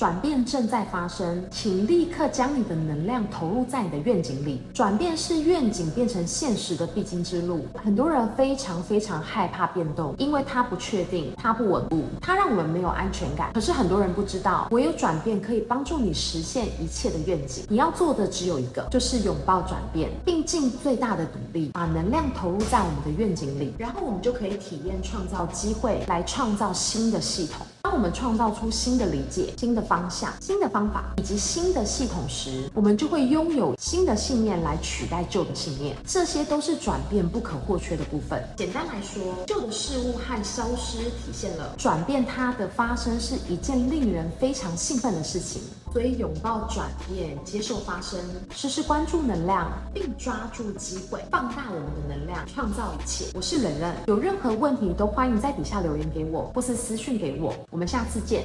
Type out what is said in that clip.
转变正在发生，请立刻将你的能量投入在你的愿景里。转变是愿景变成现实的必经之路。很多人非常非常害怕变动，因为它不确定，它不稳固，它让我们没有安全感。可是很多人不知道，唯有转变可以帮助你实现一切的愿景。你要做的只有一个，就是拥抱转变，并尽最大的努力把能量投入在我们的愿景里，然后我们就可以体验创造机会，来创造新的系统。当我们创造出新的理解、新的方向、新的方法以及新的系统时，我们就会拥有新的信念来取代旧的信念。这些都是转变不可或缺的部分。简单来说，旧的事物和消失体现了转变，它的发生是一件令人非常兴奋的事情。所以，拥抱转变，接受发生，时时关注能量，并抓住机会，放大我们的能量，创造一切。我是冷冷，有任何问题都欢迎在底下留言给我，或是私讯给。我我们下次见。